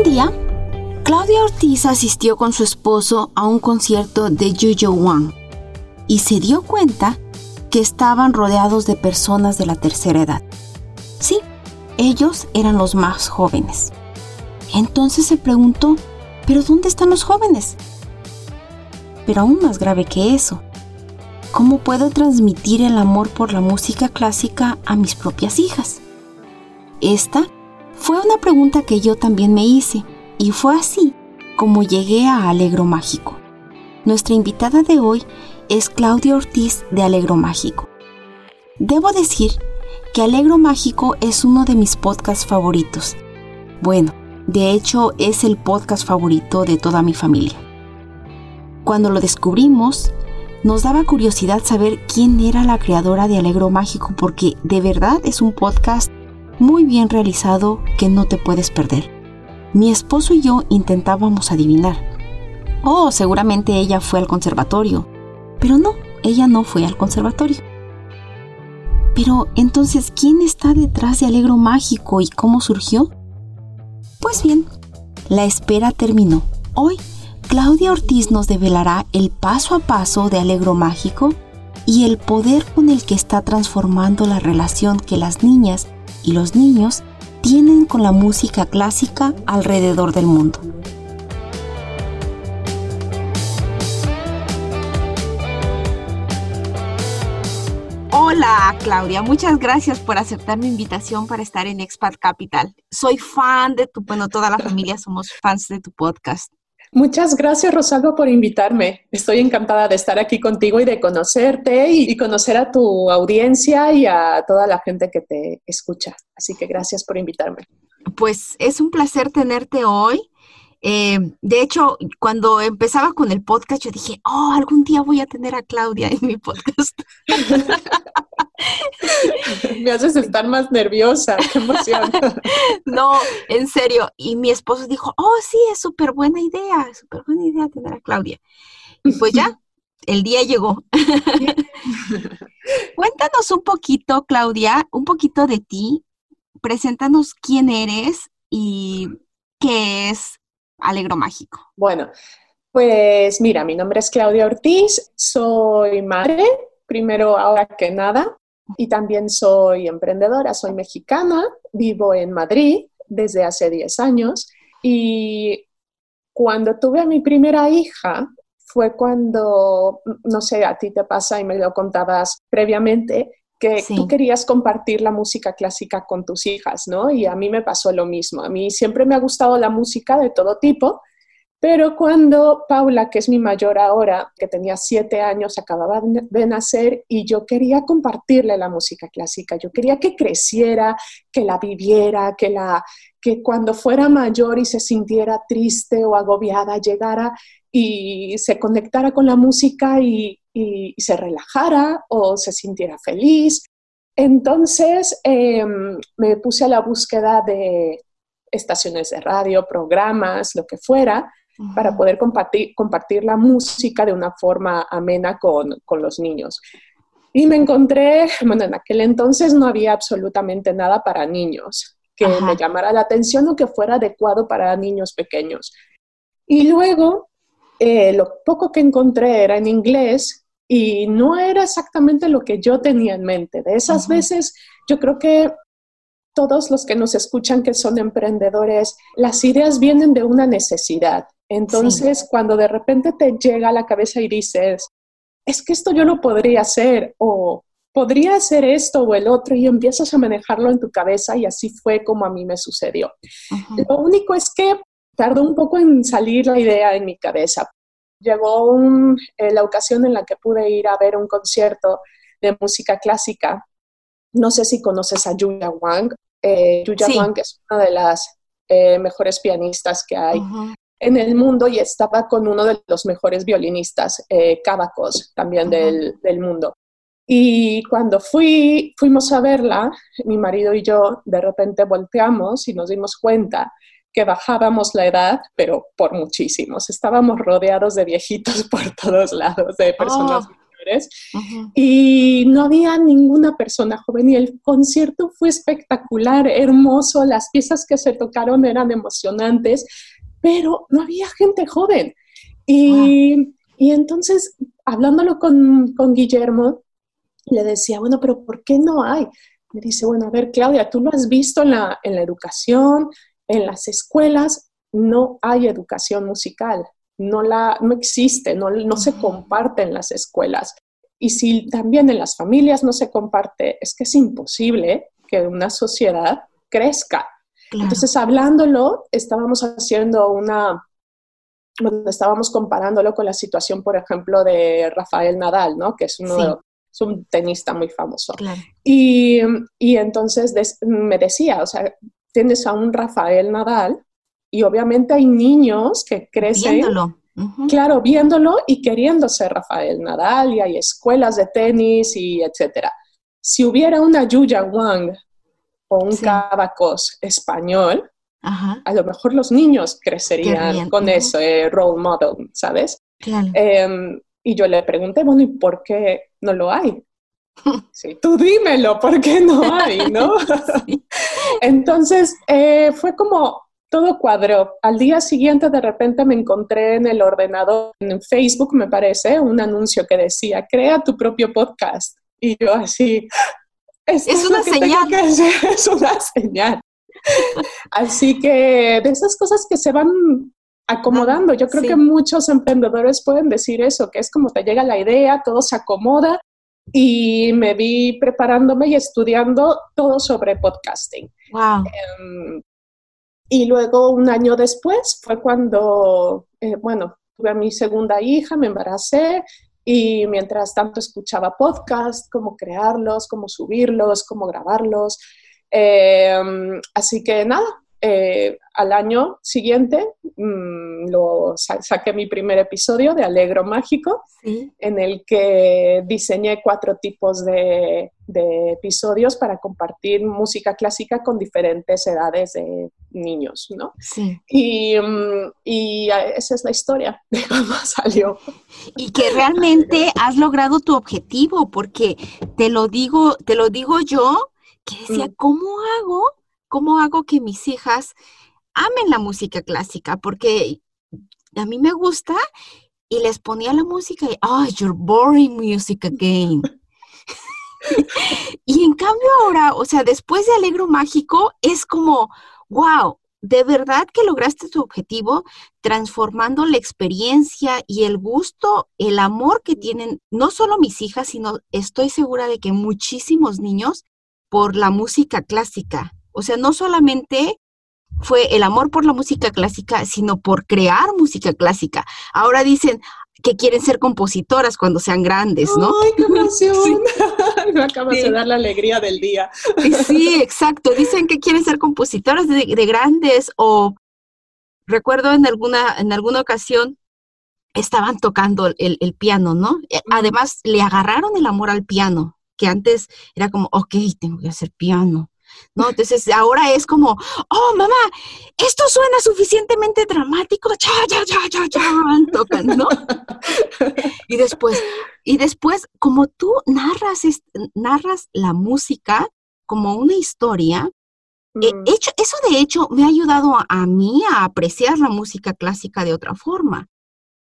Un día, Claudia Ortiz asistió con su esposo a un concierto de Juju Wang y se dio cuenta que estaban rodeados de personas de la tercera edad. Sí, ellos eran los más jóvenes. Entonces se preguntó, ¿pero dónde están los jóvenes? Pero aún más grave que eso, ¿cómo puedo transmitir el amor por la música clásica a mis propias hijas? Esta fue una pregunta que yo también me hice y fue así como llegué a Alegro Mágico. Nuestra invitada de hoy es Claudia Ortiz de Alegro Mágico. Debo decir que Alegro Mágico es uno de mis podcasts favoritos. Bueno, de hecho es el podcast favorito de toda mi familia. Cuando lo descubrimos, nos daba curiosidad saber quién era la creadora de Alegro Mágico porque de verdad es un podcast muy bien realizado que no te puedes perder. Mi esposo y yo intentábamos adivinar. Oh, seguramente ella fue al conservatorio. Pero no, ella no fue al conservatorio. Pero entonces, ¿quién está detrás de Alegro Mágico y cómo surgió? Pues bien, la espera terminó. Hoy, Claudia Ortiz nos develará el paso a paso de Alegro Mágico y el poder con el que está transformando la relación que las niñas y los niños tienen con la música clásica alrededor del mundo. Hola Claudia, muchas gracias por aceptar mi invitación para estar en Expat Capital. Soy fan de tu, bueno, toda la familia somos fans de tu podcast. Muchas gracias, Rosalba, por invitarme. Estoy encantada de estar aquí contigo y de conocerte y, conocer a tu audiencia y a toda la gente que te escucha. Así que gracias por invitarme. Pues es un placer tenerte hoy. Eh, de hecho, cuando empezaba con el podcast, yo dije, oh, algún día voy a tener a Claudia en mi podcast. Me haces estar más nerviosa, qué emoción. no, en serio. Y mi esposo dijo, oh, sí, es súper buena idea, súper buena idea tener a Claudia. Y pues ya, el día llegó. Cuéntanos un poquito, Claudia, un poquito de ti. Preséntanos quién eres y qué es Alegro Mágico? Bueno, pues mira, mi nombre es Claudia Ortiz, soy madre, primero ahora que nada, y también soy emprendedora, soy mexicana, vivo en Madrid desde hace 10 años y cuando tuve a mi primera hija fue cuando, no sé, a ti te pasa y me lo contabas previamente, que tú querías compartir la música clásica con tus hijas, ¿no? Y a mí me pasó lo mismo. A mí siempre me ha gustado la música de todo tipo, pero cuando Paula, que es mi mayor ahora, que tenía siete años, acababa de nacer y yo quería compartirle la música clásica, yo quería que creciera, que la viviera, que, la, que cuando fuera mayor y se sintiera triste o agobiada, llegara y se conectara con la música y, y, se relajara o se sintiera feliz. Entonces em, me puse a la búsqueda de estaciones de radio, programas, lo que fuera, para poder compartir, compartir la música de una forma amena con, con los niños. Y me encontré, bueno, en aquel entonces no había absolutamente nada para niños que me llamara la atención o que fuera adecuado para niños pequeños. Y luego, eh, lo poco que encontré era en inglés y no era exactamente lo que yo tenía en mente. De esas veces, yo creo que todos los que nos escuchan que son emprendedores, las ideas vienen de una necesidad. Entonces, cuando de repente te llega a la cabeza y dices, es que esto yo lo podría hacer o podría hacer esto o el otro y empiezas a manejarlo en tu cabeza y así fue como a mí me sucedió. Lo único es que tardó un poco en salir la idea en mi cabeza, llegó eh, la ocasión en la que pude ir a ver un concierto de música clásica. No sé si conoces a Julia Wang. Eh, Julia Wang es una de las eh, mejores pianistas que hay en el mundo y estaba con uno de los mejores violinistas, eh, también del, del, mundo. Y cuando fui, fuimos a verla, mi marido y yo de repente volteamos y nos dimos cuenta que bajábamos la edad, pero por muchísimos. Estábamos rodeados de viejitos por todos lados, de personas oh. mayores y no había ninguna persona joven y el concierto fue espectacular, hermoso, las piezas que se tocaron eran emocionantes, pero no había gente joven. Y, y entonces, hablándolo con, con Guillermo, le decía, bueno, pero ¿por qué no hay? Me dice, bueno, a ver, Claudia, tú lo has visto en la, en la educación, en las escuelas, no hay educación musical, no, la, no existe, no, no se comparte en las escuelas. Y si también en las familias no se comparte, es que es imposible que una sociedad crezca. Entonces, hablándolo, estábamos haciendo una, estábamos comparándolo con la situación, por ejemplo, de Rafael Nadal, ¿no? Que es uno es un tenista muy famoso. Y, y, entonces me decía, o sea, tienes a un Rafael Nadal y obviamente hay niños que crecen. Viéndolo. Claro, viéndolo y queriendo ser Rafael Nadal y hay escuelas de tenis y etcétera. Si hubiera una Yuya Wang o un Cavacos español, a lo mejor los niños crecerían con eso, eh, role model, ¿sabes? Claro. Em, y yo le pregunté, bueno, ¿y por qué no lo hay? Sí, tú dímelo, ¿por qué no hay? ¿no? Entonces, eh, fue como todo cuadro. Al día siguiente, de repente, me encontré en el ordenador, en Facebook, me parece, un anuncio que decía, crea tu propio podcast. Y yo así, es, una señal. es una señal. Así que de esas cosas que se van acomodando. Yo creo que muchos emprendedores pueden decir eso, que es como te llega la idea, todo se acomoda y me vi preparándome y estudiando todo sobre podcasting. Wow. Em, y luego un año después fue cuando, eh, bueno, tuve a mi segunda hija, me embaracé y mientras tanto escuchaba podcasts, cómo crearlos, cómo subirlos, cómo grabarlos. Em, así que nada, eh, al año siguiente mm, lo saqué mi primer episodio de Alegro Mágico, en el que diseñé cuatro tipos de, episodios para compartir música clásica con diferentes edades de niños, ¿no? Sí. Y, mm, y esa es la historia de cómo salió. Y que realmente has logrado tu objetivo, porque te lo digo, te lo digo yo, que decía, mm. ¿cómo hago ¿cómo hago que mis hijas amen la música clásica? Porque a mí me gusta y les ponía la música y, oh, you're boring music again. y en cambio ahora, o sea, después de Alegro Mágico, es como, wow, de verdad que lograste tu objetivo transformando la experiencia y el gusto, el amor que tienen no solo mis hijas, sino estoy segura de que muchísimos niños por la música clásica. O sea, no solamente fue el amor por la música clásica, sino por crear música clásica. Ahora dicen que quieren ser compositoras cuando sean grandes, ¿no? ¡Ay, qué emoción! Me acabas de dar la alegría del día. sí, exacto. Dicen que quieren ser compositoras de, grandes o recuerdo en alguna, en alguna ocasión estaban tocando el, el piano, ¿no? Eh, además, le agarraron el amor al piano, que antes era como, ok, tengo que hacer piano ¿no? Entonces ahora es como, oh, mamá, esto suena suficientemente dramático, cha, cha, cha, cha, cha, tocan, ¿no? y después, y después, como tú narras, narras la música como una historia, eh, mm. hecho, eso de hecho me ha ayudado a mí a apreciar la música clásica de otra forma.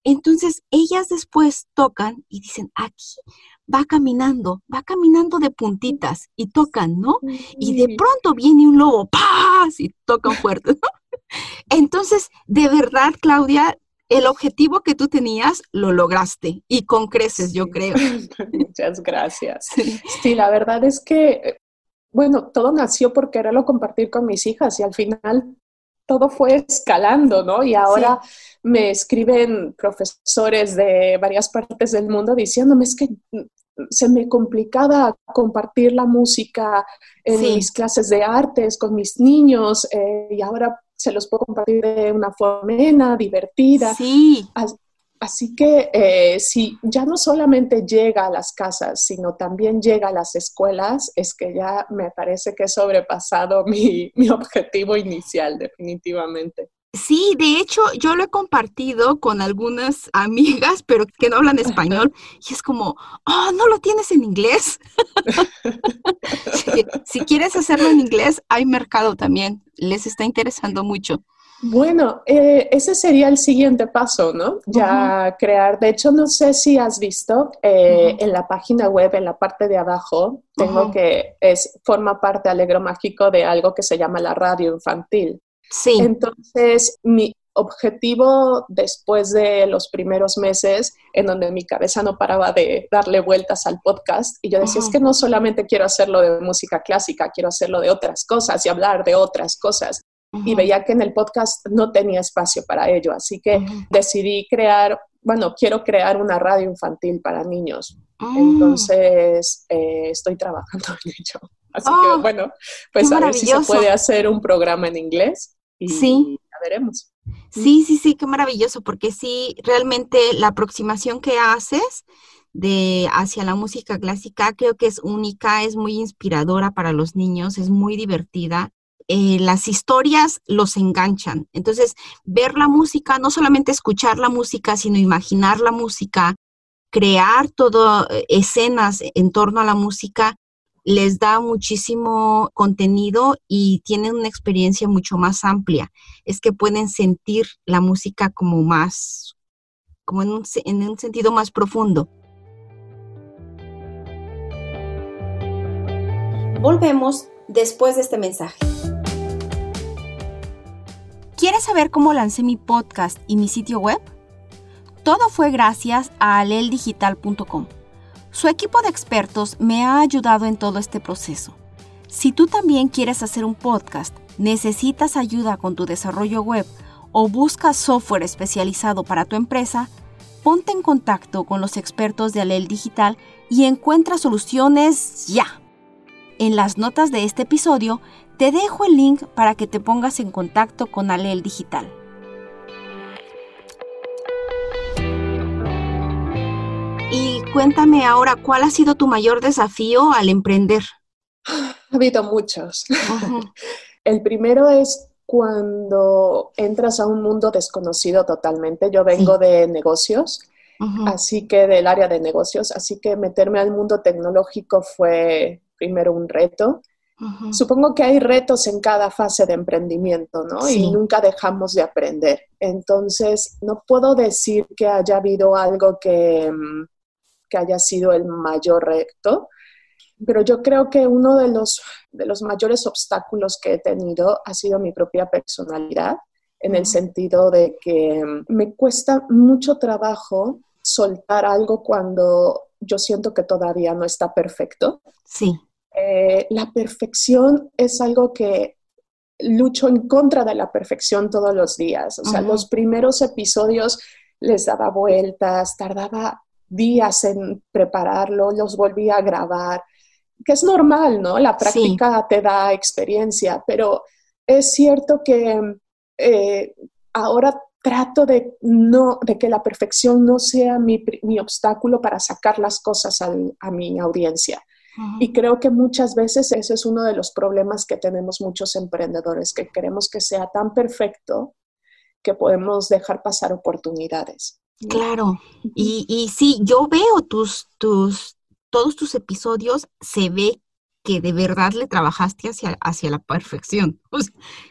Entonces, ellas después tocan y dicen, aquí va caminando, va caminando de puntitas y tocan, ¿no? Y de pronto viene un lobo, ¡paz! y tocan fuerte, ¿no? Entonces, de verdad, Claudia, el objetivo que tú tenías lo lograste y con creces, yo creo. Muchas gracias. Sí. la verdad es que, bueno, todo nació por quererlo compartir con mis hijas y al final todo fue escalando, ¿no? Y ahora me escriben profesores de varias partes del mundo diciéndome, es que se me complicaba compartir la música en mis clases de artes con mis niños eh, y ahora se los puedo compartir de una forma divertida. Sí. Así que eh, si ya no solamente llega a las casas, sino también llega a las escuelas, es que ya me parece que he sobrepasado mi, mi objetivo inicial, definitivamente. Sí, de hecho, yo lo he compartido con algunas amigas, pero que no hablan español, y es como, oh, ¿no lo tienes en inglés? si, quieres hacerlo en inglés, hay mercado también, les está interesando mucho. Bueno, eh, ese sería el siguiente paso, ¿no? Ya crear, de hecho, no sé si has visto eh, en la página web, en la parte de abajo, tengo que, es, forma parte Alegro Mágico de algo que se llama la radio infantil. Sí. Entonces, mi objetivo después de los primeros meses, en donde mi cabeza no paraba de darle vueltas al podcast, y yo decía, es que no solamente quiero hacerlo de música clásica, quiero hacerlo de otras cosas y hablar de otras cosas. Y veía que en el podcast no tenía espacio para ello, así que decidí crear, bueno, quiero crear una radio infantil para niños. Ah. Entonces, eh, estoy trabajando en ello. Así que, ah, bueno, pues a ver si se puede hacer un programa en inglés y sí. ya veremos. Sí, sí, sí, qué maravilloso, porque sí, realmente la aproximación que haces de hacia la música clásica creo que es única, es muy inspiradora para los niños, es muy divertida. Eh, las historias los enganchan. Entonces, ver la música, no solamente escuchar la música, sino imaginar la música, crear todo eh, escenas en torno a la música, les da muchísimo contenido y tienen una experiencia mucho más amplia. Es que pueden sentir la música como más, como en un, en un sentido más profundo. Volvemos después de este mensaje. ¿Quieres saber cómo lancé mi podcast y mi sitio web? Todo fue gracias a aleldigital.com su equipo de expertos me ha ayudado en todo este proceso. Si tú también quieres hacer un podcast, necesitas ayuda con tu desarrollo web o buscas software especializado para tu empresa, ponte en contacto con los expertos de Alel Digital y encuentra soluciones ya. En las notas de este episodio te dejo el link para que te pongas en contacto con Alel Digital. Y cuéntame ahora, ¿cuál ha sido tu mayor desafío al emprender? Ha habido muchos. El primero es cuando entras a un mundo desconocido totalmente. Yo vengo de negocios, así que del área de negocios, así que meterme al mundo tecnológico fue primero un reto. Supongo que hay retos en cada fase de emprendimiento, ¿no? Y nunca dejamos de aprender. Entonces, no puedo decir que haya habido algo que, mm, que haya sido el mayor reto, pero yo creo que uno de los, de los mayores obstáculos que he tenido ha sido mi propia personalidad, en el sentido de que me cuesta mucho trabajo soltar algo cuando yo siento que todavía no está perfecto. Sí. Eh, la perfección es algo que lucho en contra de la perfección todos los días. O sea, los primeros episodios les daba vueltas, tardaba días en prepararlo, los volví a grabar, que es normal, ¿no? La práctica te da experiencia, pero es cierto que eh, ahora trato de, no, de que la perfección no sea mi, obstáculo para sacar las cosas a mi audiencia. Y creo que muchas veces ese es uno de los problemas que tenemos muchos emprendedores, que queremos que sea tan perfecto que podemos dejar pasar oportunidades. Claro, y, y sí, yo veo tus, tus, todos tus episodios, se ve que de verdad le trabajaste hacia, hacia la perfección.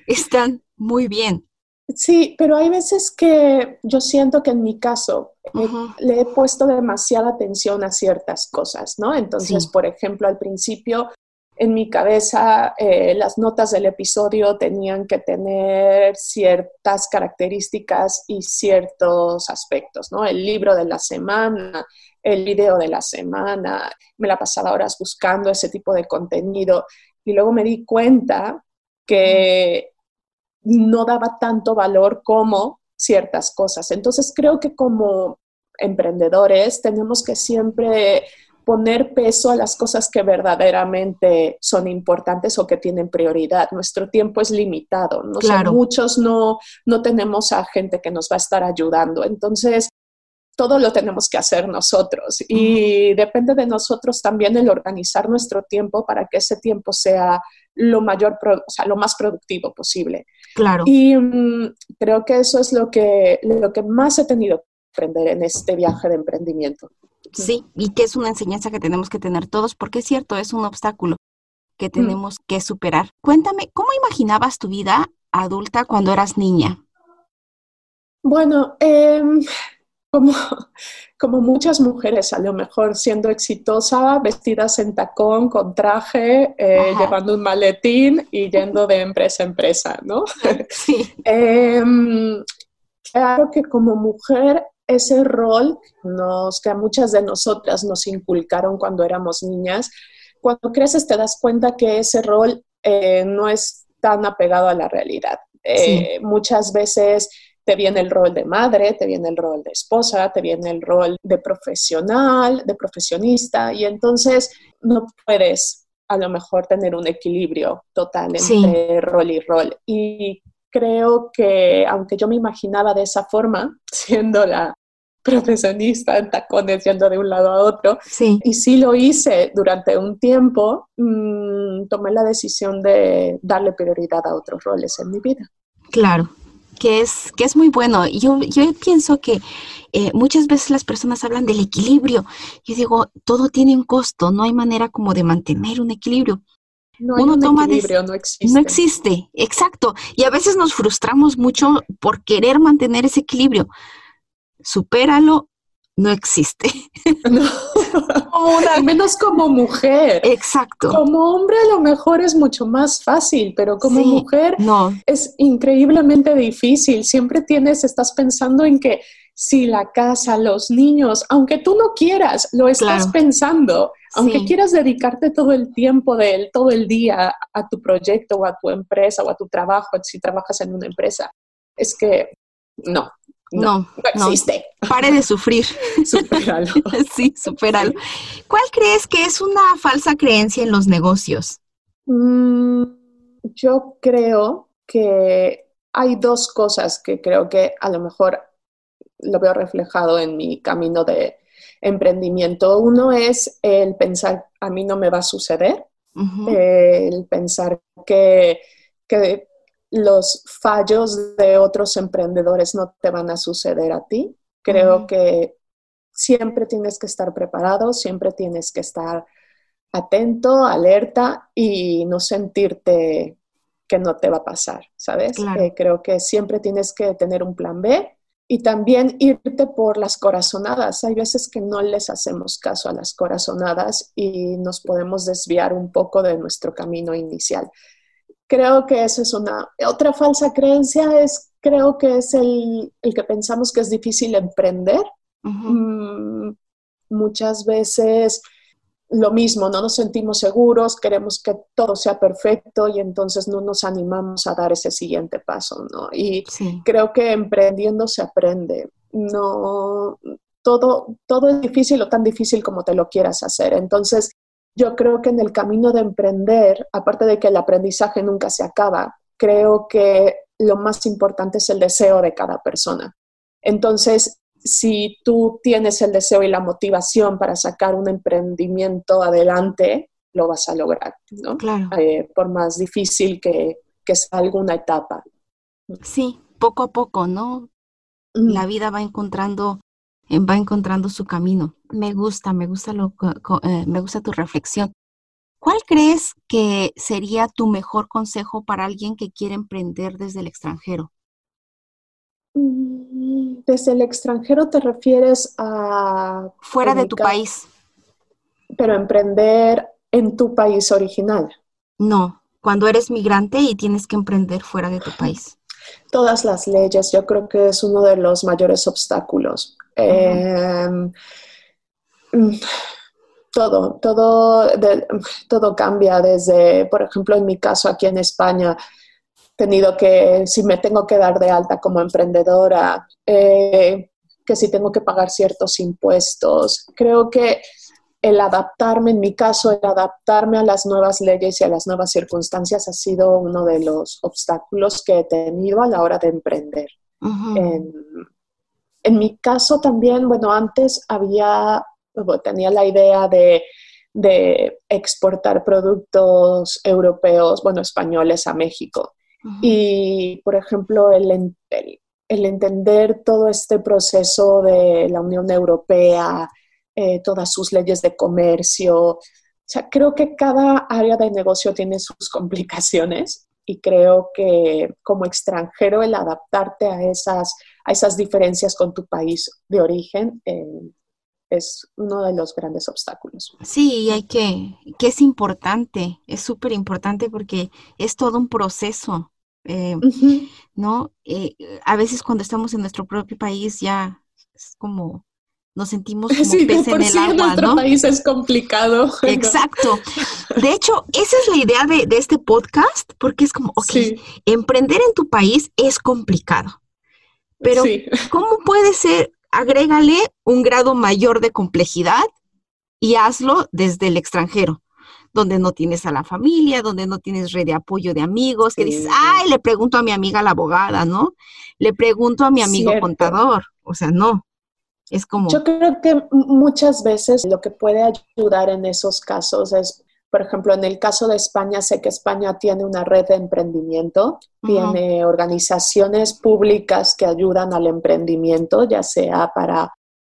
están muy bien. Sí, pero hay veces que yo siento que en mi caso eh, le he puesto demasiada atención a ciertas cosas, ¿no? Entonces, por ejemplo, al principio en mi cabeza eh, las notas del episodio tenían que tener ciertas características y ciertos aspectos, ¿no? El libro de la semana, el video de la semana, me la pasaba horas buscando ese tipo de contenido y luego me di cuenta que no daba tanto valor como ciertas cosas. Entonces creo que como emprendedores tenemos que siempre poner peso a las cosas que verdaderamente son importantes o que tienen prioridad. Nuestro tiempo es limitado, ¿no? muchos no, no tenemos a gente que nos va a estar ayudando. Entonces, todo lo tenemos que hacer nosotros y depende de nosotros también el organizar nuestro tiempo para que ese tiempo sea lo mayor, o sea, lo más productivo posible. Claro. Y mm, creo que eso es lo que, lo que más he tenido que aprender en este viaje de emprendimiento. Sí, y que es una enseñanza que tenemos que tener todos, porque es cierto, es un obstáculo que mm. tenemos que superar. Cuéntame, ¿cómo imaginabas tu vida adulta cuando eras niña? Bueno, em, como, como muchas mujeres, a lo mejor siendo exitosa, vestidas en tacón, con traje, eh, llevando un maletín y yendo de empresa a empresa, ¿no? Sí. Em, claro que como mujer ese rol nos, que a muchas de nosotras nos inculcaron cuando éramos niñas, cuando creces te das cuenta que ese rol eh, no es tan apegado a la realidad. Eh, muchas veces te viene el rol de madre, te viene el rol de esposa, te viene el rol de profesional, de profesionista, y entonces no puedes a lo mejor tener un equilibrio total entre rol y rol. Y creo que, aunque yo me imaginaba de esa forma, siendo la profesionista en tacones yendo de un lado a otro, y sí lo hice durante un tiempo, mm, tomé la decisión de darle prioridad a otros roles en mi vida. Claro, que es, que es muy bueno. Yo, yo pienso que eh, muchas veces las personas hablan del equilibrio. Yo digo, todo tiene un costo, no hay manera como de mantener un equilibrio. No Uno un toma equilibrio, no existe. No existe, exacto. Y a veces nos frustramos mucho por querer mantener ese equilibrio. Supéralo no existe. No. al menos como mujer. Exacto. Como hombre a lo mejor es mucho más fácil, pero como mujer no. es increíblemente difícil. Siempre tienes, estás pensando en que si la casa, los niños, aunque tú no quieras, lo estás pensando. Aunque quieras dedicarte todo el tiempo de todo el día a tu proyecto o a tu empresa o a tu trabajo, si trabajas en una empresa, es que no, no, no, existe. pare de sufrir. Superalo. sí, superalo. ¿Cuál crees que es una falsa creencia en los negocios? Mm, yo creo que hay dos cosas que creo que a lo mejor lo veo reflejado en mi camino de emprendimiento. Uno es el pensar, a mí no me va a suceder, el pensar que, que los fallos de otros emprendedores no te van a suceder a ti. Creo que siempre tienes que estar preparado, siempre tienes que estar atento, alerta y no sentirte que no te va a pasar, ¿sabes? Eh, creo que siempre tienes que tener un plan B y también irte por las corazonadas. Hay veces que no les hacemos caso a las corazonadas y nos podemos desviar un poco de nuestro camino inicial. Creo que esa es una. Otra falsa creencia es, creo que es el, que pensamos que es difícil emprender. Mm, muchas veces lo mismo, no nos sentimos seguros, queremos que todo sea perfecto y entonces no nos animamos a dar ese siguiente paso, ¿no? Y creo que emprendiendo se aprende. No, todo, todo es difícil o tan difícil como te lo quieras hacer. Entonces, yo creo que en el camino de emprender, aparte de que el aprendizaje nunca se acaba, creo que lo más importante es el deseo de cada persona. Entonces, si tú tienes el deseo y la motivación para sacar un emprendimiento adelante, lo vas a lograr, ¿no? Claro. Eh, por más difícil que, que sea alguna etapa. Sí, poco a poco, ¿no? La vida va encontrando va encontrando su camino. Me gusta, me gusta, lo, eh, me gusta tu reflexión. ¿Cuál crees que sería tu mejor consejo para alguien que quiere emprender desde el extranjero? Mm, desde el extranjero te refieres a... Fuera de tu país. Pero emprender en tu país original. No, cuando eres migrante y tienes que emprender fuera de tu país. Todas las leyes, yo creo que es uno de los mayores obstáculos. Em, todo, todo, todo cambia desde, por ejemplo, en mi caso aquí en España, tenido que, si me tengo que dar de alta como emprendedora, eh, que si tengo que pagar ciertos impuestos. Creo que el adaptarme, en mi caso, el adaptarme a las nuevas leyes y a las nuevas circunstancias ha sido uno de los obstáculos que he tenido a la hora de emprender. En mi caso también, bueno, antes había, tenía la idea de, de exportar productos europeos, bueno, españoles a México. Y, por ejemplo, el, el, entender todo este proceso de la Unión Europea, eh, todas sus leyes de comercio, o sea, creo que cada área de negocio tiene sus complicaciones y creo que como extranjero el adaptarte a esas, a esas diferencias con tu país de origen eh, es uno de los grandes obstáculos. Sí, hay que, que es importante, es súper importante porque es todo un proceso, eh, ¿no? Eh, a veces cuando estamos en nuestro propio país ya es como nos sentimos como sí, pez en el agua, nuestro país es complicado. Exacto. De hecho, esa es la idea de, de este podcast, porque es como, ok, emprender en tu país es complicado. Pero, ¿cómo puede ser agrégale un grado mayor de complejidad y hazlo desde el extranjero, donde no tienes a la familia, donde no tienes red de apoyo de amigos, que dices, ay, le pregunto a mi amiga la abogada, ¿no? Le pregunto a mi amigo contador, o sea, no. Es como... Yo creo que muchas veces lo que puede ayudar en esos casos es por ejemplo, en el caso de España, sé que España tiene una red de emprendimiento, tiene organizaciones públicas que ayudan al emprendimiento, ya sea para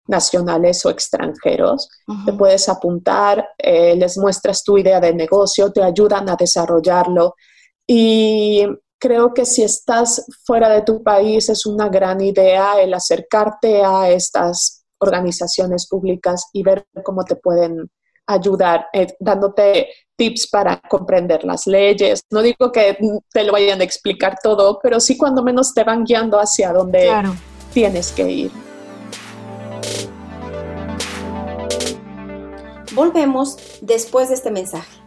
nacionales o extranjeros. Te puedes apuntar, eh, les muestras tu idea de negocio, te ayudan a desarrollarlo. Y creo que si estás fuera de tu país es una gran idea el acercarte a estas organizaciones públicas y ver cómo te pueden ayudar, eh, dándote tips para comprender las leyes. No digo que te lo vayan a explicar todo, pero sí cuando menos te van guiando hacia donde tienes que ir. Volvemos después de este mensaje.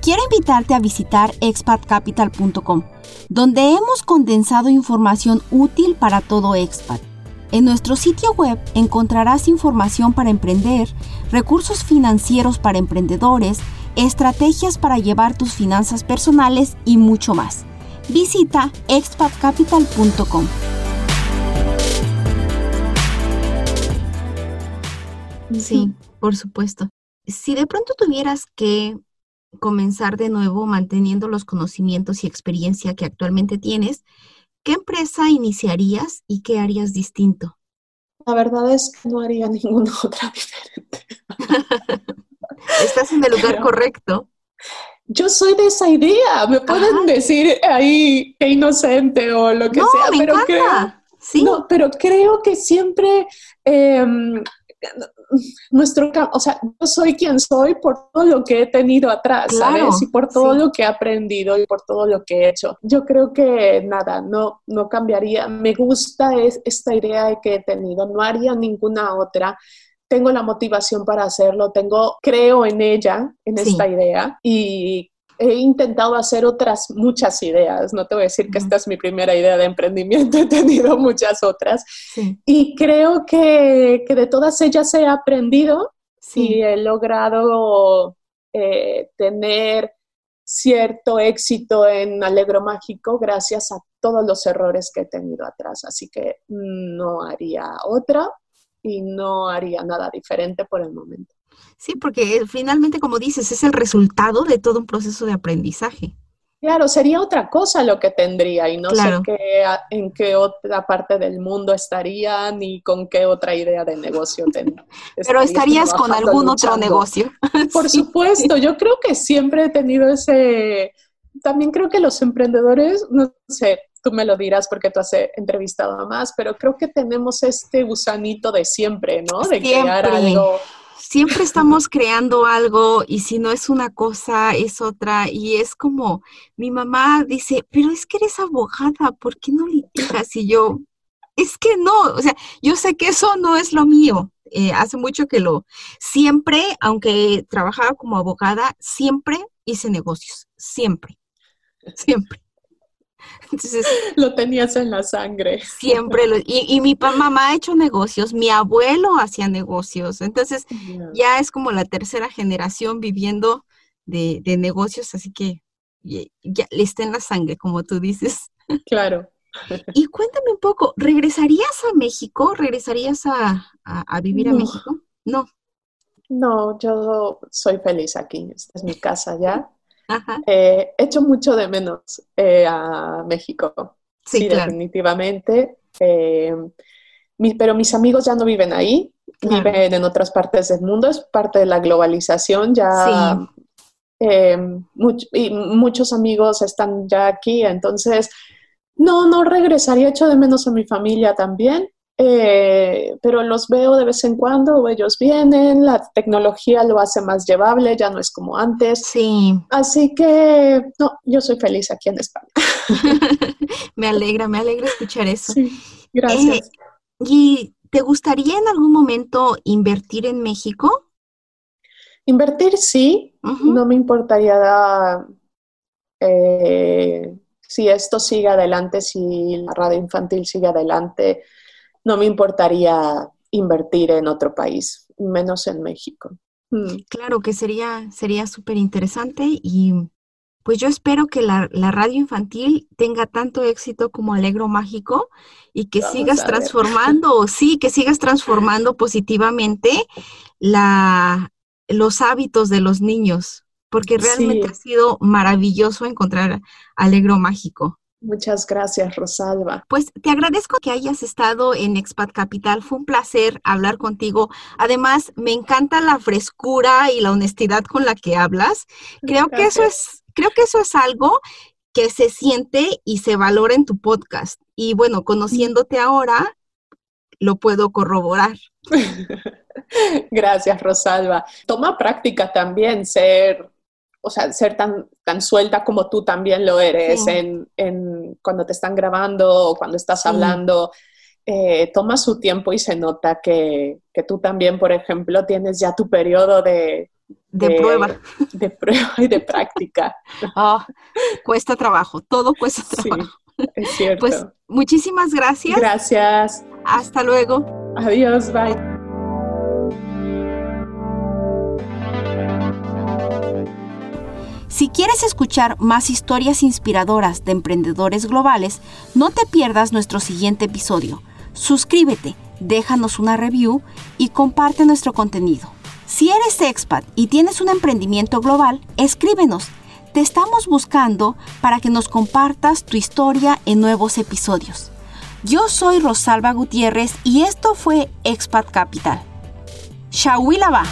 Quiero invitarte a visitar expatcapital.com, donde hemos condensado información útil para todo expat en nuestro sitio web encontrarás información para emprender, recursos financieros para emprendedores, estrategias para llevar tus finanzas personales y mucho más. Visita expatcapital.com. Sí, por supuesto. Si de pronto tuvieras que comenzar de nuevo manteniendo los conocimientos y experiencia que actualmente tienes, ¿Qué empresa iniciarías y qué harías distinto? La verdad es que no haría ninguna otra diferente. Estás en el lugar correcto. Yo soy de esa idea. Me pueden decir ahí que inocente o lo que sea, pero creo, ¿Sí? no, pero creo que siempre em, nuestro, o sea, yo soy quien soy por todo lo que he tenido atrás, ¿sabes? Y por todo lo que he aprendido y por todo lo que he hecho. Yo creo que nada, no, no cambiaría. Me gusta es, esta idea que he tenido, no haría ninguna otra tengo la motivación para hacerlo, tengo, creo en ella, en esta idea y he intentado hacer otras muchas ideas. No te voy a decir que esta es mi primera idea de emprendimiento, he tenido muchas otras. Y creo que, de todas ellas he aprendido y he logrado eh, tener cierto éxito en Alegro Mágico gracias a todos los errores que he tenido atrás. Así que no haría otra y no haría nada diferente por el momento. Sí, porque finalmente, como dices, es el resultado de todo un proceso de aprendizaje. Claro, sería otra cosa lo que tendría y no sé qué, en qué otra parte del mundo estaría ni con qué otra idea de negocio tendría. Pero estarías con algún otro negocio. Por supuesto, yo creo que siempre he tenido ese... También creo que los emprendedores, no sé, tú me lo dirás porque tú has entrevistado a más, pero creo que tenemos este gusanito de siempre, ¿no? De crear algo siempre estamos creando algo y si no es una cosa, es otra. Y es como, mi mamá dice, pero es que eres abogada, ¿por qué no litigas? Y yo, es que no, o sea, yo sé que eso no es lo mío. Eh, hace mucho que lo, siempre, aunque trabajaba como abogada, siempre hice negocios, siempre, siempre. Entonces, lo tenías en la sangre. Siempre, lo, y, mi mamá ha hecho negocios, mi abuelo hacía negocios, entonces ya es como la tercera generación viviendo de, negocios, así que ya le está en la sangre, como tú dices. Claro. Y cuéntame un poco, ¿regresarías a México? ¿Regresarías a, vivir a México? No. No, yo soy feliz aquí. Esta es mi casa ya. Eh, echo mucho de menos eh, a México. Sí, definitivamente. Eh, pero mis amigos ya no viven ahí, viven en otras partes del mundo. Es parte de la globalización. Ya y muchos amigos están ya aquí, entonces no, no regresaría. Echo de menos a mi familia también. Eh, pero los veo de vez en cuando, ellos vienen, la tecnología lo hace más llevable, ya no es como antes. Sí. Así que, no, yo soy feliz aquí en España. me alegra, me alegra escuchar eso. Sí, gracias. Eh, ¿Y te gustaría en algún momento invertir en México? Invertir sí, no me importaría eh, si esto sigue adelante, si la radio infantil sigue adelante no me importaría invertir en otro país, menos en México. Mm. Claro que sería sería súper interesante y pues yo espero que la, radio infantil tenga tanto éxito como Alegro Mágico y que sigas transformando, sí, que sigas transformando positivamente la, los hábitos de los niños, porque realmente ha sido maravilloso encontrar Alegro Mágico. Muchas gracias, Rosalba. Pues te agradezco que hayas estado en Expat Capital. Fue un placer hablar contigo. Además, me encanta la frescura y la honestidad con la que hablas. Creo que eso es, creo que eso es algo que se siente y se valora en tu podcast. Y bueno, conociéndote ahora, lo puedo corroborar. Gracias, Rosalba. Toma práctica también ser o sea, ser tan, tan suelta como tú también lo eres en, cuando te están grabando o cuando estás hablando. Eh, toma su tiempo y se nota que, tú también, por ejemplo, tienes ya tu periodo de, de, prueba. De prueba y de práctica. Ah, cuesta trabajo, todo cuesta trabajo. es cierto. Pues muchísimas gracias. Gracias. Hasta luego. Adiós, bye. Si quieres escuchar más historias inspiradoras de emprendedores globales, no te pierdas nuestro siguiente episodio. Suscríbete, déjanos una review y comparte nuestro contenido. Si eres expat y tienes un emprendimiento global, escríbenos. Te estamos buscando para que nos compartas tu historia en nuevos episodios. Yo soy Rosalba Gutiérrez y esto fue Expat Capital. Shahuilaba.